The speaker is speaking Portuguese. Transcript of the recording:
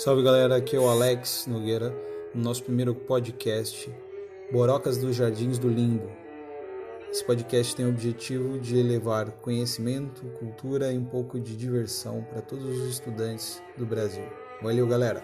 Salve galera, aqui é o Alex Nogueira, no nosso primeiro podcast, Borocas dos Jardins do Limbo. Esse podcast tem o objetivo de elevar conhecimento, cultura e um pouco de diversão para todos os estudantes do Brasil. Valeu, galera!